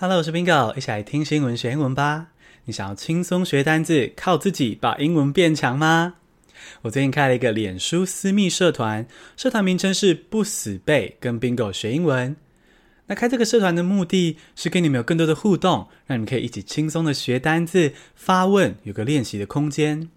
Hello，我是 Bingo，一起来听新闻学英文吧。你想要轻松学单字，靠自己把英文变强吗？我最近开了一个脸书私密社团，社团名称是不死背，跟 Bingo 学英文。那开这个社团的目的是跟你们有更多的互动，让你们可以一起轻松的学单字、发问，有个练习的空间。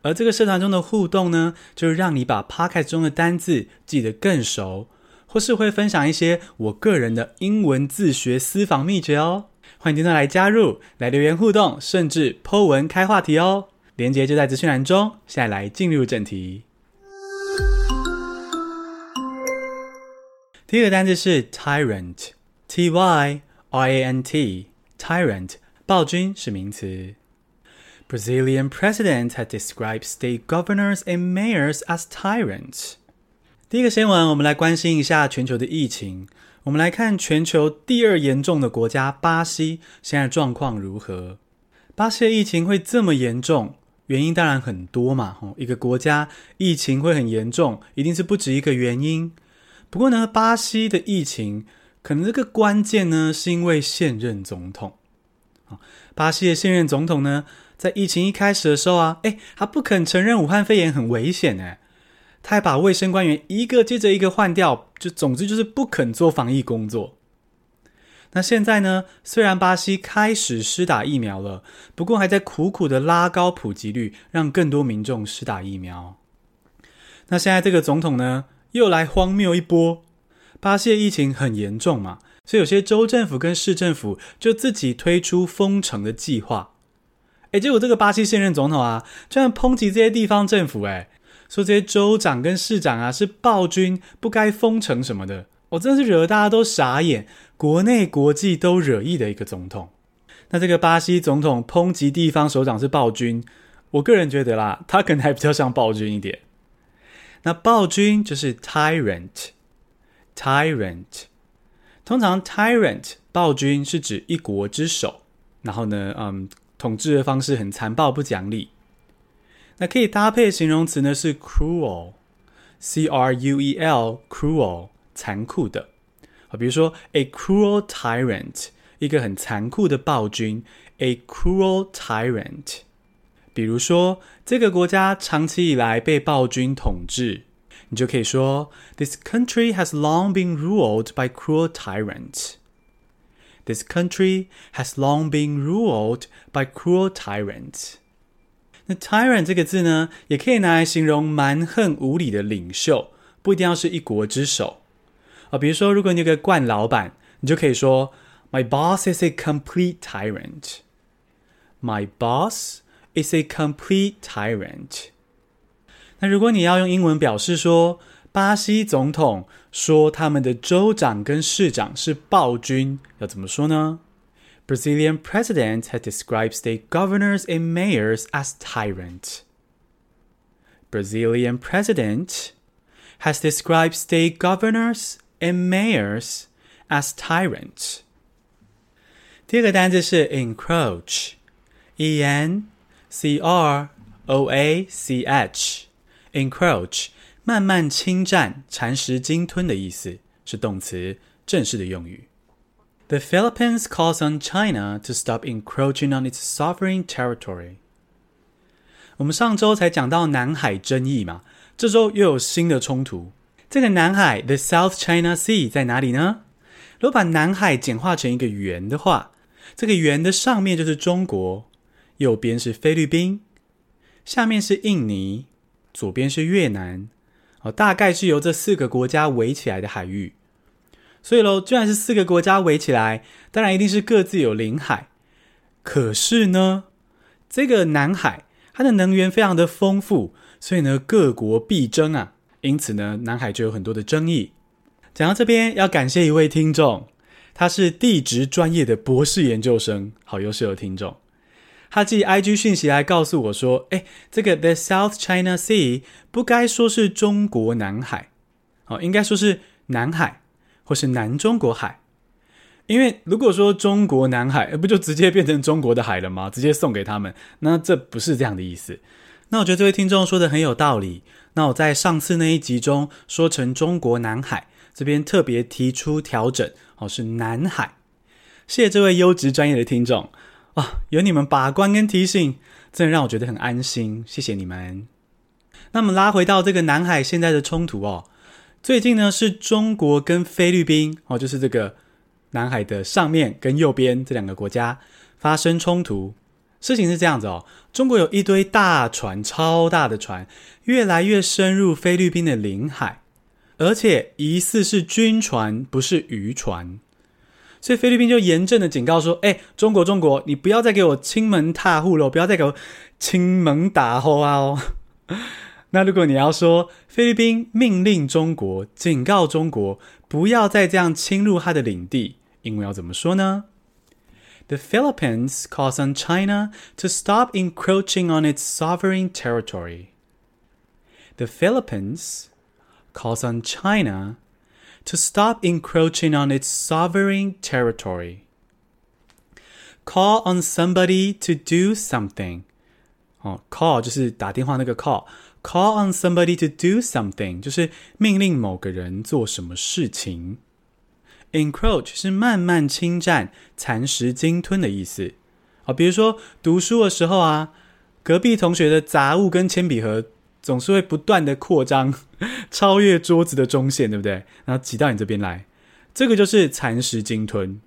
而这个社团中的互动呢，就是让你把 Pocket 中的单字记得更熟。或是会分享一些我个人的英文自学私房秘诀哦，欢迎听众来加入，来留言互动，甚至 po 文开话题哦。连接就在资讯栏中。现在来进入正题。第一个单字是 tyrant，t y r a n t，tyrant，暴君是名词。Brazilian president had described state governors and mayors as tyrants. 第一个新闻，我们来关心一下全球的疫情。我们来看全球第二严重的国家巴西，现在状况如何？巴西的疫情会这么严重，原因当然很多嘛。一个国家疫情会很严重，一定是不止一个原因。不过呢，巴西的疫情可能这个关键呢，是因为现任总统。巴西的现任总统呢，在疫情一开始的时候啊，诶，他不肯承认武汉肺炎很危险，诶。他还把卫生官员一个接着一个换掉，就总之就是不肯做防疫工作。那现在呢？虽然巴西开始施打疫苗了，不过还在苦苦的拉高普及率，让更多民众施打疫苗。那现在这个总统呢，又来荒谬一波。巴西的疫情很严重嘛，所以有些州政府跟市政府就自己推出封城的计划。诶，结果这个巴西现任总统啊，居然抨击这些地方政府，诶。说这些州长跟市长啊是暴君，不该封城什么的，我、真的是惹大家都傻眼，国内国际都惹意的一个总统。那这个巴西总统抨击地方首长是暴君，我个人觉得啦，他可能还比较像暴君一点。那暴君就是 tyrant，tyrant，通常 tyrant 暴君是指一国之首，然后呢，嗯，统治的方式很残暴不讲理。那可以搭配的形容词呢是 cruel，c r u e l，cruel，残酷的。啊，比如说 a cruel tyrant，一个很残酷的暴君，a cruel tyrant。比如说这个国家长期以来被暴君统治，你就可以说 This country has long been ruled by cruel tyrants. This country has long been ruled by cruel tyrants. 那 tyrant 这个字呢，也可以拿来形容蛮横无理的领袖，不一定要是一国之首啊。比如说，如果你有个惯老板，你就可以说：My boss is a complete tyrant. My boss is a complete tyrant. 那如果你要用英文表示说，巴西总统说他们的州长跟市长是暴君，要怎么说呢 ？Brazilian president had described state governors and mayors as tyrants. Brazilian president has described state governors and mayors as tyrants. 第二个单字是 encroach，e n c r o a c h，encroach，慢慢侵占、蚕食、鲸吞的意思，是动词，正式的用语。 The Philippines calls on China to stop encroaching on its sovereign territory. 我们上周才讲到南海争议嘛，这周又有新的冲突。这个南海，the South China Sea，在哪里呢？如果把南海简化成一个圆的话，这个圆的上面就是中国，右边是菲律宾，下面是印尼，左边是越南。哦，大概是由这四个国家围起来的海域。所以喽，既然是四个国家围起来，当然一定是各自有领海。可是呢，这个南海它的能源非常的丰富，所以呢，各国必争啊。因此呢，南海就有很多的争议。讲到这边，要感谢一位听众，他是地质专业的博士研究生，好优秀的听众。他寄 IG 讯息来告诉我说：“诶，这个 The South China Sea 不该说是中国南海，哦，应该说是南海。”或是南中国海，因为如果说中国南海，不就直接变成中国的海了吗？直接送给他们，那这不是这样的意思。那我觉得这位听众说的很有道理。那我在上次那一集中说成中国南海，这边特别提出调整，哦，是南海。谢谢这位优质专业的听众啊，有你们把关跟提醒，真的让我觉得很安心，谢谢你们。那么拉回到这个南海现在的冲突哦，最近呢是中国跟菲律宾哦，就是这个南海的上面跟右边这两个国家发生冲突。事情是这样子哦，中国有一堆大船，超大的船，越来越深入菲律宾的领海，而且疑似是军船，不是渔船。所以菲律宾就严正的警告说：“哎，中国，中国，你不要再给我亲门踏户了，不要再给我亲门打后啊！”哦。那如果你要说菲律宾命令中国，警告中国不要再这样侵入他的领地，英文要怎么说呢？The Philippines calls on China to stop encroaching on its sovereign territory. The Philippines calls on China to stop encroaching on its sovereign territory. Call on somebody to do something. 哦，call 就是打电话那个 call。 Call on somebody to do something，就是命令某个人做什么事情。Encroach 是慢慢侵占、蚕食、鲸吞的意思。啊，比如说读书的时候啊，隔壁同学的杂物跟铅笔盒总是会不断的扩张，超越桌子的中线，对不对？然后挤到你这边来，这个就是蚕食、鲸吞。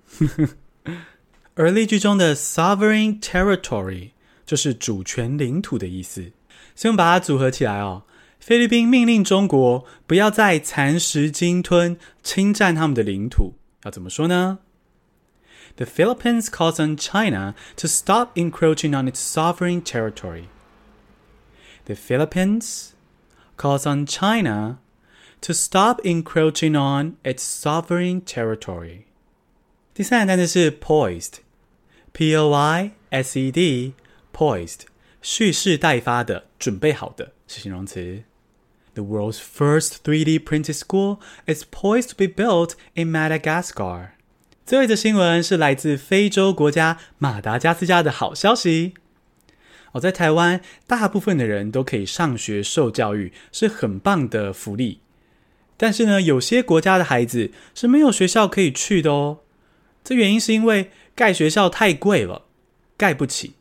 而例句中的 sovereign territory 就是主权领土的意思。所以我们把它组合起来哦。菲律宾命令中国不要再蚕食、鲸吞、侵占他们的领土，要怎么说呢？The Philippines calls on China to stop encroaching on its sovereign territory. The Philippines calls on China to stop encroaching on its sovereign territory. 第三个单词是 poised，P-O-I-S-E-D，poised。 蓄势待发的，准备好的是形容词。The world's first 3D printed school is poised to be built in Madagascar。最后一则新闻是来自非洲国家马达加斯加的好消息。哦，在台湾，大部分的人都可以上学受教育，是很棒的福利。但是呢，有些国家的孩子是没有学校可以去的哦。这原因是因为盖学校太贵了，盖不起。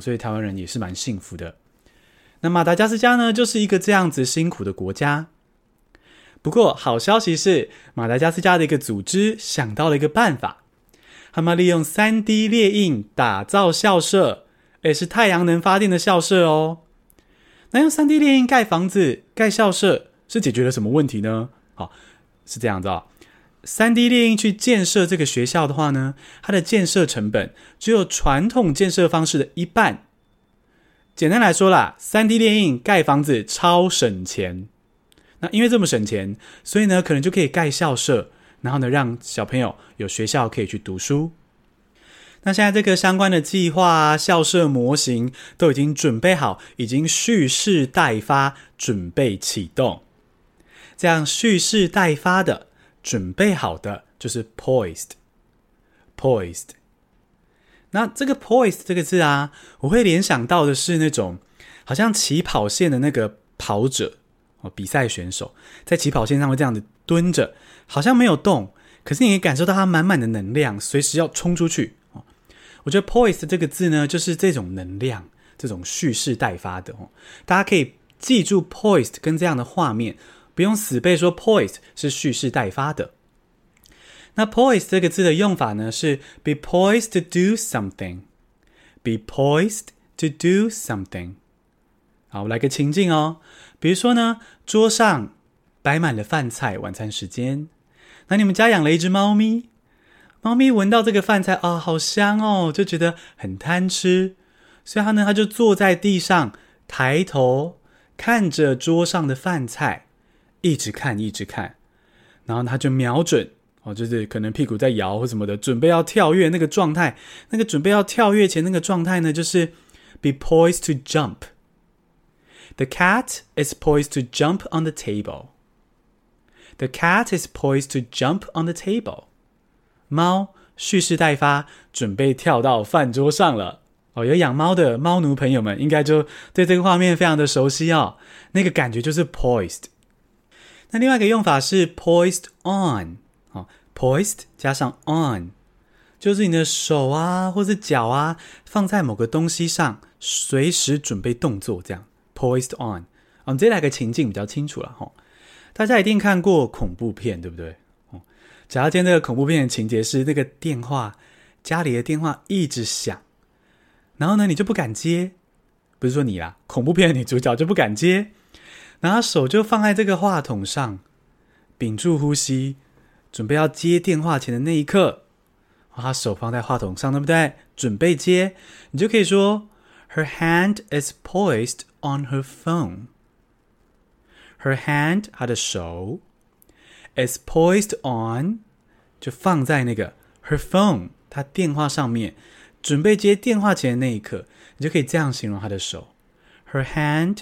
所以台湾人也是蛮幸福的。那马达加斯加呢，就是一个这样子辛苦的国家。不过好消息是，马达加斯加的一个组织想到了一个办法，他们利用 3D 列印打造校舍，诶，是太阳能发电的校舍哦。那用 3D 列印盖房子、盖校舍，是解决了什么问题呢？好，是这样子啊。3D 列印去建设这个学校的话呢，它的建设成本只有传统建设方式的一半。简单来说啦，3D 列印盖房子超省钱。那因为这么省钱，所以呢，可能就可以盖校舍，然后呢，让小朋友有学校可以去读书。那现在这个相关的计划啊，校舍模型都已经准备好，已经蓄势待发，准备启动。这样蓄势待发的。准备好的就是 poised，poised。那这个 poised 这个字啊，我会联想到的是那种好像起跑线的那个跑者哦，比赛选手在起跑线上会这样子蹲着，好像没有动，可是你也感受到他满满的能量，随时要冲出去哦。我觉得 poised 这个字呢，就是这种能量，这种蓄势待发的哦。大家可以记住 poised 跟这样的画面。不用死背说 poised 是蓄势待发的。那 poised 这个字的用法呢，是 be poised to do something。be poised to do something。好，我来个情境哦。比如说呢，桌上摆满了饭菜，晚餐时间。那你们家养了一只猫咪，猫咪闻到这个饭菜啊、好香哦，就觉得很贪吃。所以它呢，它就坐在地上，抬头看着桌上的饭菜。一直看，一直看，然后他就瞄准哦，就是可能屁股在摇或什么的，准备要跳跃那个状态。那个准备要跳跃前那个状态呢，就是 be poised to jump。The cat is poised to jump on the table. The cat is poised to jump on the table. 猫蓄势待发，准备跳到饭桌上了。哦，有养猫的猫奴朋友们应该就对这个画面非常的熟悉哦。那个感觉就是 poised。那另外一个用法是 poised on，好，poised 加上 on，就是你的手啊，或是脚啊，放在某个东西上，随时准备动作，这样 poised on。我们这来个情境比较清楚了哈。大家一定看过恐怖片，对不对？哦，假如今天这个恐怖片的情节是那个电话，家里的电话一直响，然后呢，你就不敢接，不是说你啦，恐怖片的女主角就不敢接，然后手就放在这个话筒上，屏住呼吸，准备要接电话前的那一刻。把手放在话筒上，对不对？准备接，你就可以说：Her hand is poised on her phone. Her hand，她的手，is poised on，就放在那个 her phone，她电话上面，准备接电话前的那一刻，你就可以这样形容她的手：Her hand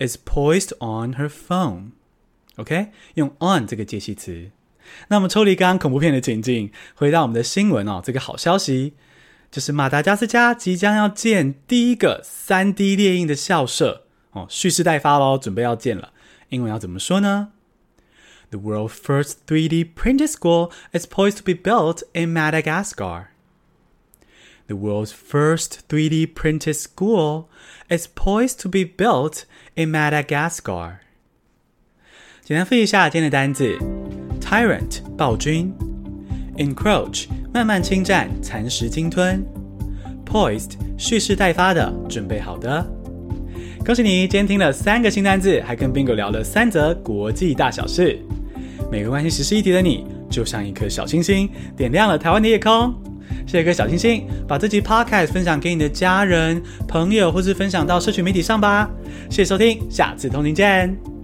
is poised on her phone. OK，用 on 这个介系词。那我们抽离刚刚恐怖片的情境，回到我们的新闻哦。这个好消息就是马达加斯加即将要建第一个 3D 列印的校舍哦，蓄势待发喽，准备要建了。英文要怎么说呢？The world's first 3D printed school is poised to be built in Madagascar. The world's first 3D printed school is poised to be built in Madagascar. 简单复习一下今天的单字。Tyrant 暴君，encroach 慢慢侵占、蚕食、鲸吞，poised 蓄势待发的、准备好的。恭喜你，今天听了三个新单字，还跟 Bingo 聊了三则国际大小事。每个关心时事议题的你，就像一颗小星星，点亮了台湾的夜空。谢谢各位小心心，把这集 Podcast 分享给你的家人、朋友，或是分享到社群媒体上吧。谢谢收听，下次同行见。